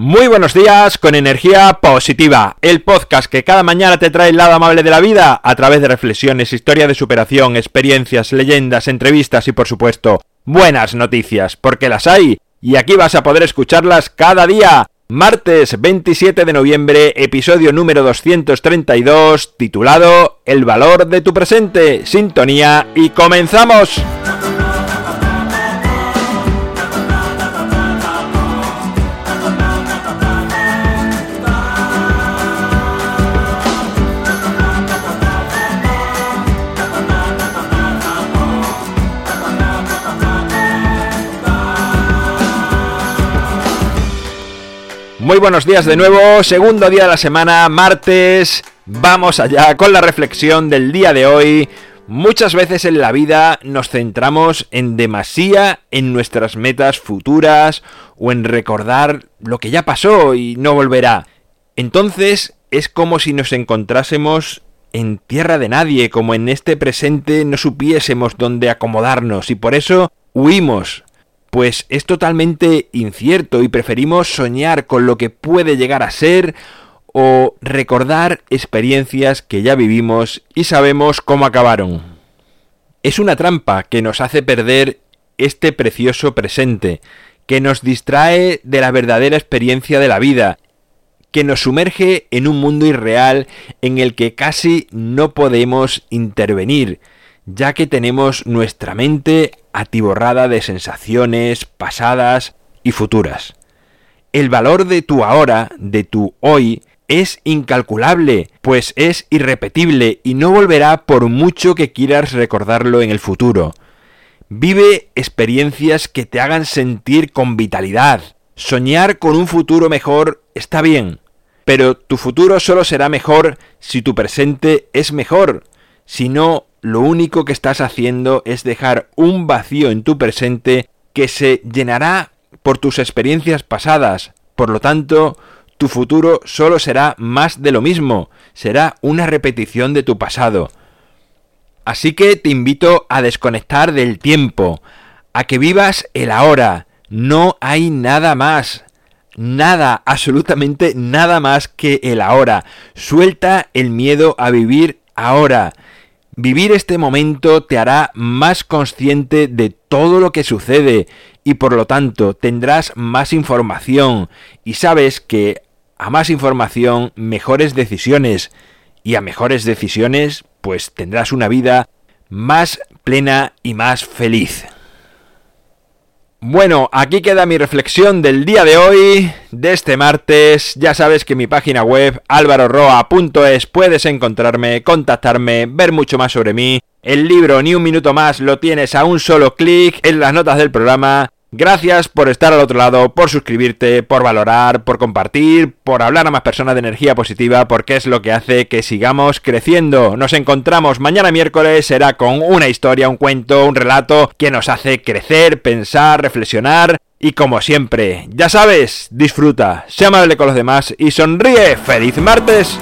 Muy buenos días con energía positiva, el podcast que cada mañana te trae el lado amable de la vida a través de reflexiones, historia de superación, experiencias, leyendas, entrevistas y por supuesto buenas noticias, porque las hay y aquí vas a poder escucharlas cada día. Martes 27 de noviembre, episodio número 232, titulado El valor de tu presente. Sintonía y comenzamos. Muy buenos días de nuevo, segundo día de la semana, martes. Vamos allá con la reflexión del día de hoy. Muchas veces en la vida nos centramos en demasía en nuestras metas futuras o en recordar lo que ya pasó y no volverá. Entonces es como si nos encontrásemos en tierra de nadie, como en este presente no supiésemos dónde acomodarnos y por eso huimos pues es totalmente incierto y preferimos soñar con lo que puede llegar a ser o recordar experiencias que ya vivimos y sabemos cómo acabaron. Es una trampa que nos hace perder este precioso presente, que nos distrae de la verdadera experiencia de la vida, que nos sumerge en un mundo irreal en el que casi no podemos intervenir, ya que tenemos nuestra mente atiborrada de sensaciones pasadas y futuras. El valor de tu ahora, de tu hoy, es incalculable, pues es irrepetible y no volverá por mucho que quieras recordarlo en el futuro. Vive experiencias que te hagan sentir con vitalidad. Soñar con un futuro mejor está bien, pero tu futuro solo será mejor si tu presente es mejor. Si no, lo único que estás haciendo es dejar un vacío en tu presente que se llenará por tus experiencias pasadas. Por lo tanto, tu futuro solo será más de lo mismo, será una repetición de tu pasado. Así que te invito a desconectar del tiempo, a que vivas el ahora. No hay nada más. Nada, absolutamente nada más que el ahora. Suelta el miedo a vivir ahora. Vivir este momento te hará más consciente de todo lo que sucede y por lo tanto tendrás más información y sabes que a más información mejores decisiones y a mejores decisiones pues tendrás una vida más plena y más feliz. Bueno, aquí queda mi reflexión del día de hoy, de este martes. Ya sabes que en mi página web alvaroroa.es puedes encontrarme, contactarme, ver mucho más sobre mí. El libro Ni un minuto más lo tienes a un solo clic en las notas del programa Gracias por estar al otro lado, por suscribirte, por valorar, por compartir, por hablar a más personas de energía positiva, porque es lo que hace que sigamos creciendo. Nos encontramos mañana miércoles, será con una historia, un cuento, un relato que nos hace crecer, pensar, reflexionar. Y como siempre, ya sabes, disfruta, sea amable con los demás y sonríe. ¡Feliz martes!